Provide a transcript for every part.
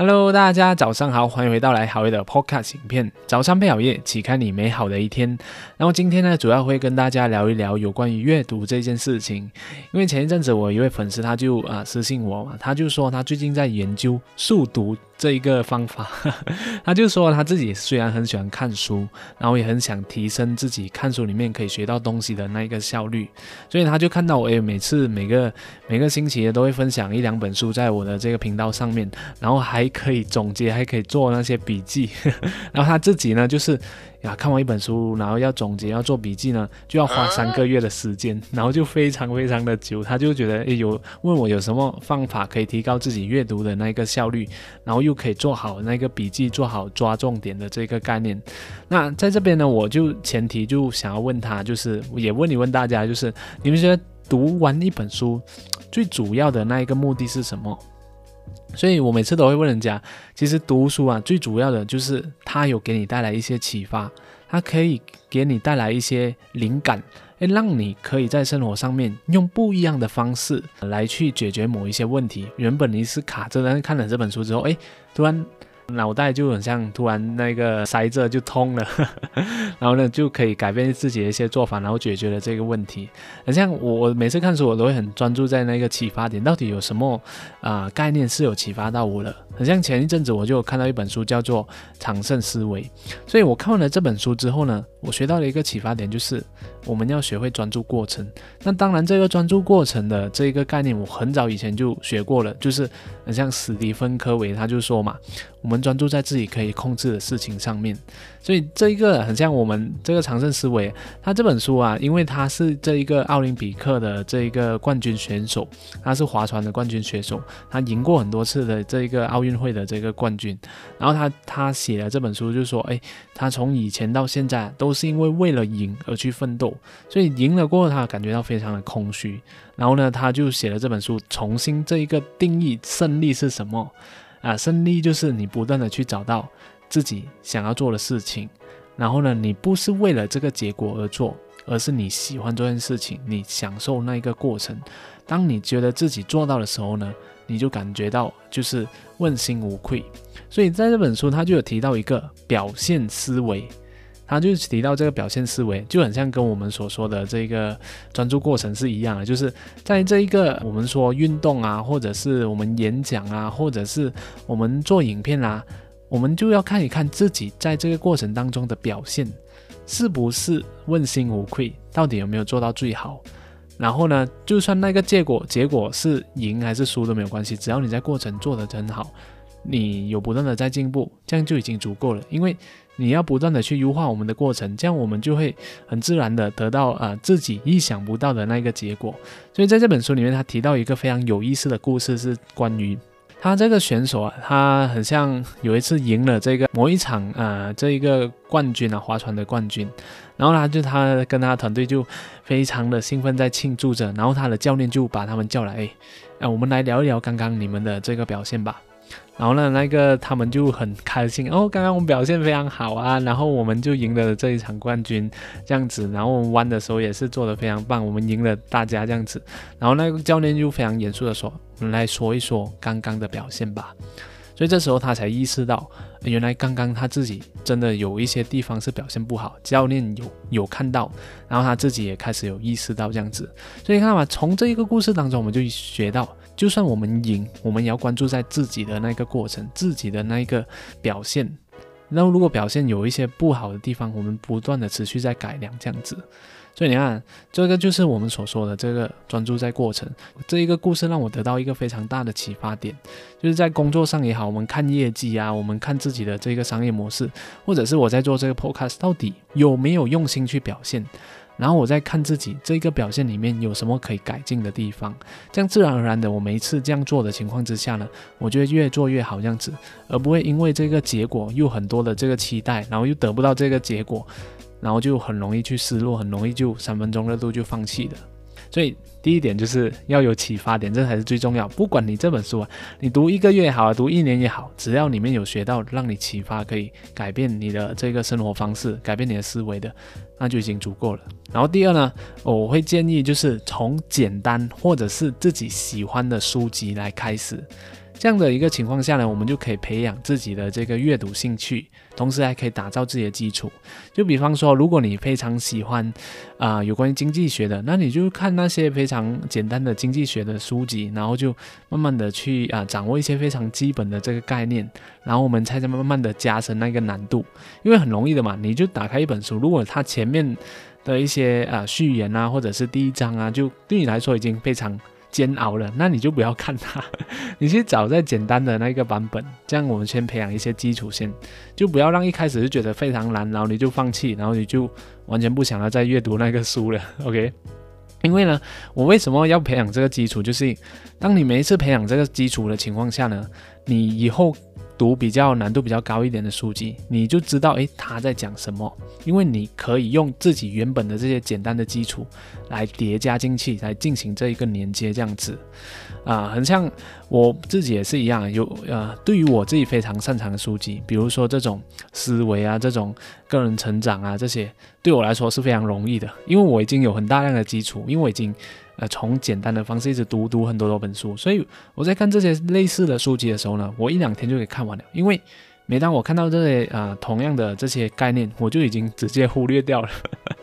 Hello，大家早上好，欢迎回到来好业的 Podcast 影片。早上配好夜，启开你美好的一天。然后今天呢，主要会跟大家聊一聊有关于阅读这件事情。因为前一阵子我一位粉丝他就啊私信我嘛，他就说他最近在研究速读。这一个方法，他就说他自己虽然很喜欢看书，然后也很想提升自己看书里面可以学到东西的那一个效率，所以他就看到我，哎，每次每个每个星期都会分享一两本书在我的这个频道上面，然后还可以总结，还可以做那些笔记，然后他自己呢就是。呀，看完一本书，然后要总结、要做笔记呢，就要花三个月的时间，然后就非常非常的久。他就觉得，诶，有问我有什么方法可以提高自己阅读的那个效率，然后又可以做好那个笔记、做好抓重点的这个概念。那在这边呢，我就前提就想要问他，就是也问你问大家，就是你们觉得读完一本书最主要的那一个目的是什么？所以我每次都会问人家，其实读书啊，最主要的就是它有给你带来一些启发，它可以给你带来一些灵感，诶，让你可以在生活上面用不一样的方式来去解决某一些问题。原本你是卡着，但是看了这本书之后，诶，突然。脑袋就很像突然那个塞着就通了，然后呢就可以改变自己的一些做法，然后解决了这个问题。很像我我每次看书，我都会很专注在那个启发点，到底有什么啊概念是有启发到我的。很像前一阵子我就看到一本书叫做《长胜思维》，所以我看完了这本书之后呢，我学到了一个启发点，就是我们要学会专注过程。那当然，这个专注过程的这一个概念，我很早以前就学过了，就是很像史蒂芬科维他就说嘛，我们专注在自己可以控制的事情上面。所以这一个很像我们这个长胜思维，他这本书啊，因为他是这一个奥林匹克的这一个冠军选手，他是划船的冠军选手，他赢过很多次的这一个奥运会的这个冠军。然后他他写了这本书，就说，哎，他从以前到现在都是因为为了赢而去奋斗，所以赢了过后，他感觉到非常的空虚。然后呢，他就写了这本书，重新这一个定义胜利是什么啊？胜利就是你不断的去找到。自己想要做的事情，然后呢，你不是为了这个结果而做，而是你喜欢这件事情，你享受那一个过程。当你觉得自己做到的时候呢，你就感觉到就是问心无愧。所以在这本书，他就有提到一个表现思维，他就是提到这个表现思维就很像跟我们所说的这个专注过程是一样的，就是在这一个我们说运动啊，或者是我们演讲啊，或者是我们做影片啊。我们就要看一看自己在这个过程当中的表现，是不是问心无愧，到底有没有做到最好。然后呢，就算那个结果结果是赢还是输都没有关系，只要你在过程做得很好，你有不断的在进步，这样就已经足够了。因为你要不断的去优化我们的过程，这样我们就会很自然的得到啊自己意想不到的那个结果。所以在这本书里面，他提到一个非常有意思的故事，是关于。他这个选手啊，他很像有一次赢了这个某一场啊，这一个冠军啊，划船的冠军。然后呢，就他跟他团队就非常的兴奋在庆祝着。然后他的教练就把他们叫来，哎，我们来聊一聊刚刚你们的这个表现吧。然后呢，那个他们就很开心哦，刚刚我们表现非常好啊，然后我们就赢得了这一场冠军，这样子。然后我们弯的时候也是做的非常棒，我们赢了大家这样子。然后那个教练就非常严肃的说：“我们来说一说刚刚的表现吧。”所以这时候他才意识到，原来刚刚他自己真的有一些地方是表现不好，教练有有看到，然后他自己也开始有意识到这样子。所以看嘛，从这一个故事当中，我们就学到。就算我们赢，我们也要关注在自己的那个过程，自己的那一个表现。然后如果表现有一些不好的地方，我们不断的持续在改良，这样子。所以你看，这个就是我们所说的这个专注在过程。这一个故事让我得到一个非常大的启发点，就是在工作上也好，我们看业绩啊，我们看自己的这个商业模式，或者是我在做这个 podcast，到底有没有用心去表现？然后我再看自己这个表现里面有什么可以改进的地方，这样自然而然的，我每一次这样做的情况之下呢，我就会越做越好这样子，而不会因为这个结果又很多的这个期待，然后又得不到这个结果，然后就很容易去失落，很容易就三分钟热度就放弃了。所以第一点就是要有启发点，这才是最重要。不管你这本书啊，你读一个月也好，读一年也好，只要里面有学到让你启发，可以改变你的这个生活方式，改变你的思维的，那就已经足够了。然后第二呢，我会建议就是从简单或者是自己喜欢的书籍来开始。这样的一个情况下呢，我们就可以培养自己的这个阅读兴趣，同时还可以打造自己的基础。就比方说，如果你非常喜欢啊有关于经济学的，那你就看那些非常简单的经济学的书籍，然后就慢慢的去啊掌握一些非常基本的这个概念，然后我们才在慢慢的加深那个难度，因为很容易的嘛，你就打开一本书，如果它前面的一些啊序言啊，或者是第一章啊，就对你来说已经非常煎熬了，那你就不要看它，你去找再简单的那个版本，这样我们先培养一些基础先，就不要让一开始就觉得非常难，然后你就放弃，然后你就完全不想要再阅读那个书了。OK，因为呢，我为什么要培养这个基础，就是当你每一次培养这个基础的情况下呢，你以后。读比较难度比较高一点的书籍，你就知道诶他在讲什么，因为你可以用自己原本的这些简单的基础来叠加进去，来进行这一个连接，这样子啊，很像我自己也是一样，有呃，对于我自己非常擅长的书籍，比如说这种思维啊，这种个人成长啊，这些对我来说是非常容易的，因为我已经有很大量的基础，因为我已经。呃，从简单的方式一直读读很多多本书，所以我在看这些类似的书籍的时候呢，我一两天就可以看完了。因为每当我看到这些啊同样的这些概念，我就已经直接忽略掉了。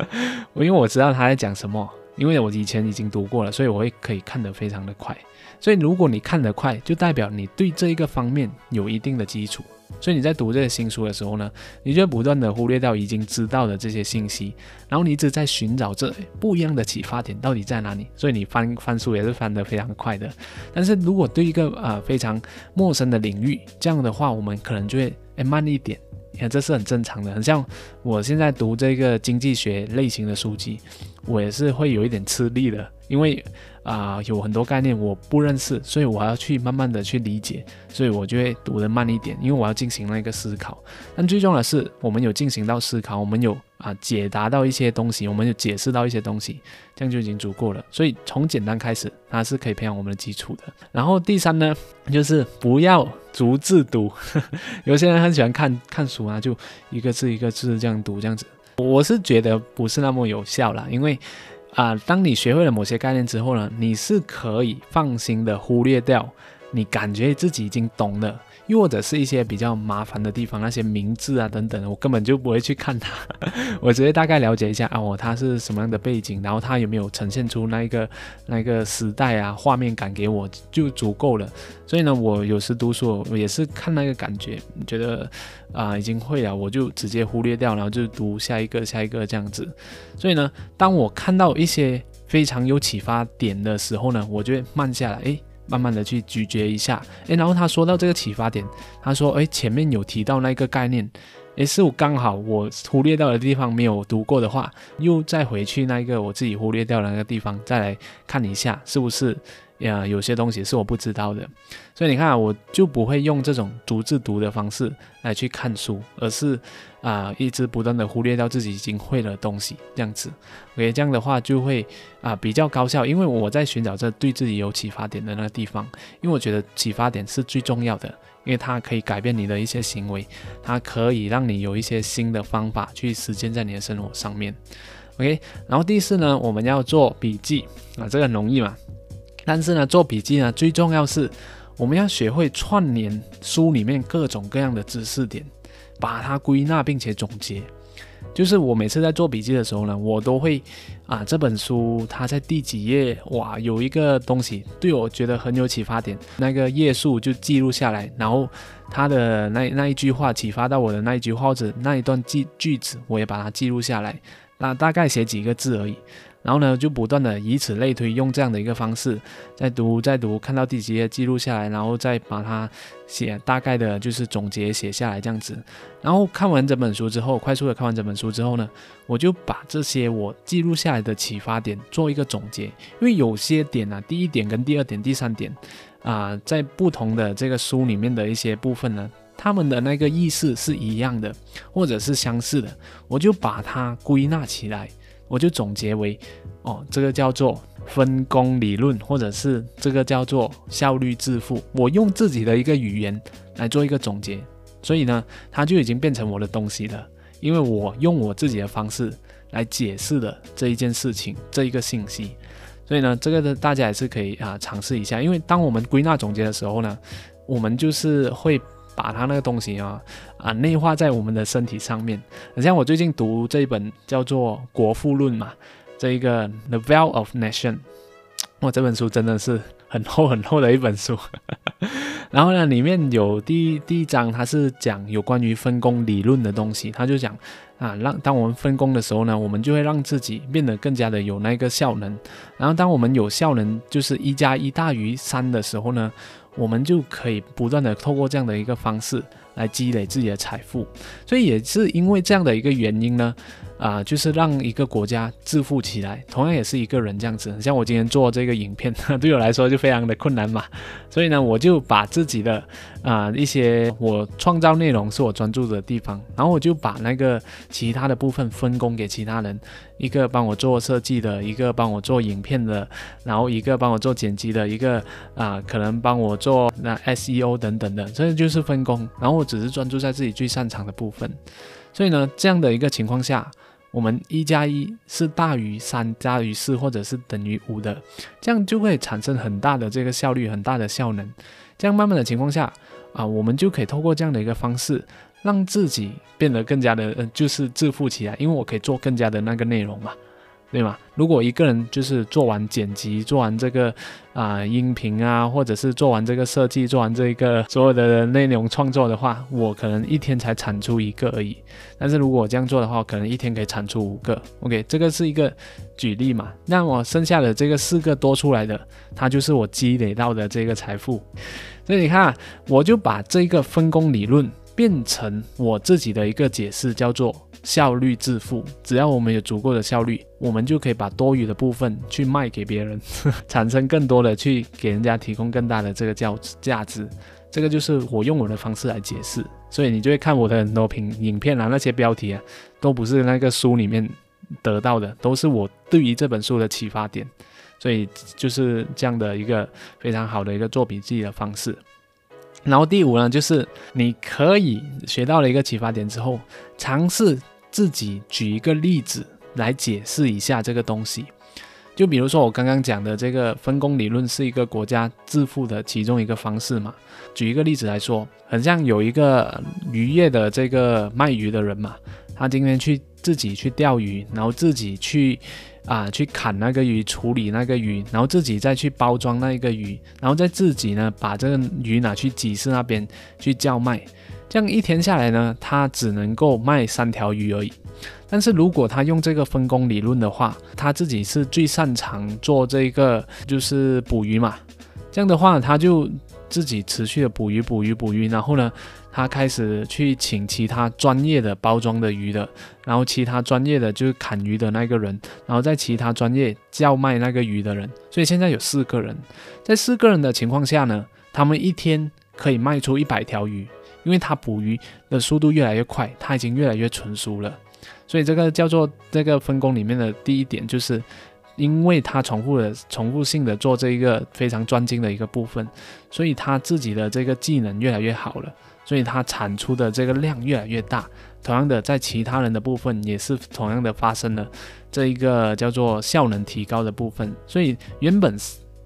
我因为我知道他在讲什么，因为我以前已经读过了，所以我会可以看得非常的快。所以如果你看得快，就代表你对这一个方面有一定的基础。所以你在读这些新书的时候呢，你就不断的忽略掉已经知道的这些信息，然后你一直在寻找这不一样的启发点到底在哪里。所以你翻翻书也是翻得非常快的。但是如果对一个呃非常陌生的领域，这样的话我们可能就会诶慢一点。你看这是很正常的，很像我现在读这个经济学类型的书籍，我也是会有一点吃力的，因为。啊，有很多概念我不认识，所以我还要去慢慢的去理解，所以我就会读得慢一点，因为我要进行那个思考。但最重要的是，我们有进行到思考，我们有啊解答到一些东西，我们有解释到一些东西，这样就已经足够了。所以从简单开始，它是可以培养我们的基础的。然后第三呢，就是不要逐字读，有些人很喜欢看看书啊，就一个字一个字这样读，这样子，我是觉得不是那么有效啦，因为。啊，当你学会了某些概念之后呢，你是可以放心的忽略掉你感觉自己已经懂了，又或者是一些比较麻烦的地方，那些名字啊等等，我根本就不会去看它，我直接大概了解一下啊，哦，它是什么样的背景，然后它有没有呈现出那一个那一个时代啊画面感给我就足够了。所以呢，我有时读书我也是看那个感觉，觉得。啊，已经会了，我就直接忽略掉，然后就读下一个、下一个这样子。所以呢，当我看到一些非常有启发点的时候呢，我就会慢下来，诶，慢慢的去咀嚼一下，诶，然后他说到这个启发点，他说，诶，前面有提到那个概念，诶，是我刚好我忽略掉的地方没有读过的话，又再回去那个我自己忽略掉的那个地方，再来看一下是不是。呀，有些东西是我不知道的，所以你看，我就不会用这种逐字读的方式来去看书，而是啊，一直不断的忽略掉自己已经会的东西，这样子，OK，这样的话就会啊比较高效，因为我在寻找这对自己有启发点的那个地方，因为我觉得启发点是最重要的，因为它可以改变你的一些行为，它可以让你有一些新的方法去实践在你的生活上面，OK，然后第四呢，我们要做笔记啊，这个容易嘛。但是呢，做笔记呢，最重要是我们要学会串联书里面各种各样的知识点，把它归纳并且总结。就是我每次在做笔记的时候呢，我都会啊，这本书它在第几页，哇，有一个东西对我觉得很有启发点，那个页数就记录下来，然后它的那那一句话启发到我的那一句话或者那一段句句子，我也把它记录下来，那大概写几个字而已。然后呢，就不断的以此类推，用这样的一个方式，再读再读，看到第几页记录下来，然后再把它写大概的，就是总结写下来这样子。然后看完整本书之后，快速的看完整本书之后呢，我就把这些我记录下来的启发点做一个总结，因为有些点呢，第一点跟第二点、第三点啊，在不同的这个书里面的一些部分呢，他们的那个意思是一样的，或者是相似的，我就把它归纳起来。我就总结为，哦，这个叫做分工理论，或者是这个叫做效率致富。我用自己的一个语言来做一个总结，所以呢，它就已经变成我的东西了。因为我用我自己的方式来解释了这一件事情，这一个信息。所以呢，这个呢，大家也是可以啊尝试一下。因为当我们归纳总结的时候呢，我们就是会把它那个东西啊啊内化在我们的身体上面。像我最近读这一本叫做《国富论》嘛，这一个《The Wealth of Nation》，哇，这本书真的是很厚很厚的一本书。然后呢，里面有第第一章，它是讲有关于分工理论的东西，他就讲。啊，让当我们分工的时候呢，我们就会让自己变得更加的有那个效能。然后，当我们有效能，就是一加一大于三的时候呢，我们就可以不断的透过这样的一个方式来积累自己的财富。所以，也是因为这样的一个原因呢。啊，就是让一个国家致富起来，同样也是一个人这样子。像我今天做这个影片，对我来说就非常的困难嘛。所以呢，我就把自己的啊一些我创造内容是我专注的地方，然后我就把那个其他的部分分工给其他人，一个帮我做设计的，一个帮我做影片的，然后一个帮我做剪辑的，一个啊可能帮我做那 SEO 等等的，这就是分工。然后我只是专注在自己最擅长的部分。所以呢，这样的一个情况下。我们一加一是大于三加于四或者是等于五的，这样就会产生很大的这个效率，很大的效能。这样慢慢的情况下啊，我们就可以透过这样的一个方式，让自己变得更加的，呃，就是致富起来，因为我可以做更加的那个内容嘛。对吗？如果一个人就是做完剪辑、做完这个啊音频啊，或者是做完这个设计、做完这个所有的内容创作的话，我可能一天才产出一个而已。但是如果我这样做的话，可能一天可以产出五个。OK，这个是一个举例嘛？那我剩下的这个四个多出来的，它就是我积累到的这个财富。所以你看，我就把这个分工理论变成我自己的一个解释，叫做。效率致富，只要我们有足够的效率，我们就可以把多余的部分去卖给别人，产生更多的去给人家提供更大的这个价价值。这个就是我用我的方式来解释，所以你就会看我的很多评影片啊，那些标题啊，都不是那个书里面得到的，都是我对于这本书的启发点。所以就是这样的一个非常好的一个做笔记的方式。然后第五呢，就是你可以学到了一个启发点之后，尝试。自己举一个例子来解释一下这个东西，就比如说我刚刚讲的这个分工理论是一个国家致富的其中一个方式嘛。举一个例子来说，很像有一个渔业的这个卖鱼的人嘛，他今天去自己去钓鱼，然后自己去啊去砍那个鱼，处理那个鱼，然后自己再去包装那一个鱼，然后再自己呢把这个鱼拿去集市那边去叫卖。这样一天下来呢，他只能够卖三条鱼而已。但是如果他用这个分工理论的话，他自己是最擅长做这个，就是捕鱼嘛。这样的话，他就自己持续的捕鱼、捕鱼、捕鱼。然后呢，他开始去请其他专业的包装的鱼的，然后其他专业的就是砍鱼的那个人，然后在其他专业叫卖那个鱼的人。所以现在有四个人，在四个人的情况下呢，他们一天可以卖出一百条鱼。因为他捕鱼的速度越来越快，他已经越来越纯熟了，所以这个叫做这个分工里面的第一点，就是因为他重复的、重复性的做这一个非常专精的一个部分，所以他自己的这个技能越来越好了，所以它产出的这个量越来越大。同样的，在其他人的部分也是同样的发生了这一个叫做效能提高的部分，所以原本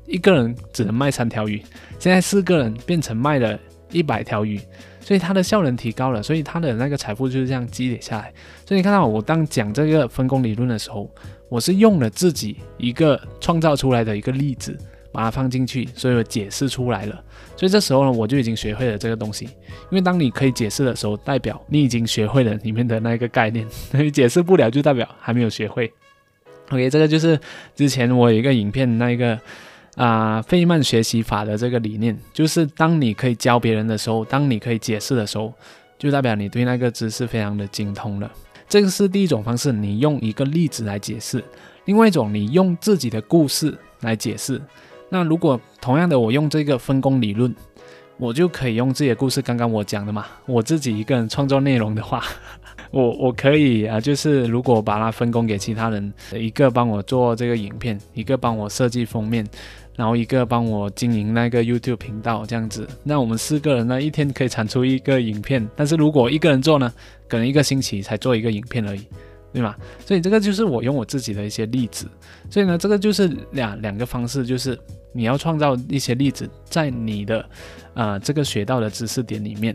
一个人只能卖三条鱼，现在四个人变成卖了一百条鱼。所以它的效能提高了，所以它的那个财富就是这样积累下来。所以你看到我当讲这个分工理论的时候，我是用了自己一个创造出来的一个例子，把它放进去，所以我解释出来了。所以这时候呢，我就已经学会了这个东西。因为当你可以解释的时候，代表你已经学会了里面的那个概念；你解释不了，就代表还没有学会。OK，这个就是之前我有一个影片那一个。啊，费曼学习法的这个理念，就是当你可以教别人的时候，当你可以解释的时候，就代表你对那个知识非常的精通了。这个是第一种方式，你用一个例子来解释；另外一种，你用自己的故事来解释。那如果同样的，我用这个分工理论，我就可以用自己的故事。刚刚我讲的嘛，我自己一个人创作内容的话，我我可以啊，就是如果把它分工给其他人，一个帮我做这个影片，一个帮我设计封面。然后一个帮我经营那个 YouTube 频道这样子，那我们四个人呢，一天可以产出一个影片。但是如果一个人做呢，可能一个星期才做一个影片而已，对吗？所以这个就是我用我自己的一些例子。所以呢，这个就是两两个方式，就是你要创造一些例子在你的啊这个学到的知识点里面。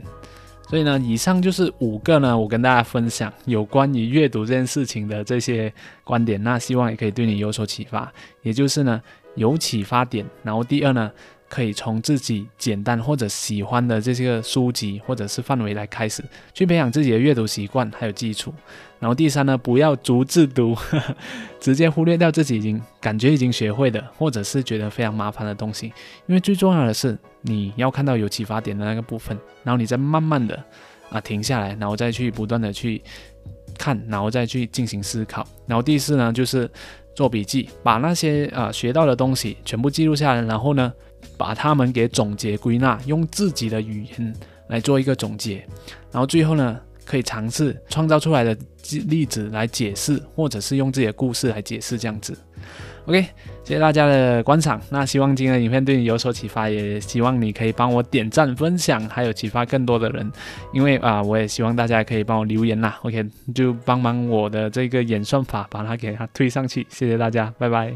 所以呢，以上就是五个呢，我跟大家分享有关于阅读这件事情的这些观点。那希望也可以对你有所启发。也就是呢，有启发点。然后第二呢。可以从自己简单或者喜欢的这些个书籍或者是范围来开始，去培养自己的阅读习惯还有基础。然后第三呢，不要逐字读，直接忽略掉自己已经感觉已经学会的，或者是觉得非常麻烦的东西。因为最重要的是你要看到有启发点的那个部分，然后你再慢慢的啊停下来，然后再去不断的去看，然后再去进行思考。然后第四呢，就是做笔记，把那些啊学到的东西全部记录下来，然后呢。把它们给总结归纳，用自己的语言来做一个总结，然后最后呢，可以尝试创造出来的例子来解释，或者是用自己的故事来解释这样子。OK，谢谢大家的观赏。那希望今天的影片对你有所启发，也希望你可以帮我点赞、分享，还有启发更多的人。因为啊，我也希望大家可以帮我留言啦。OK，就帮忙我的这个演算法把它给它推上去。谢谢大家，拜拜。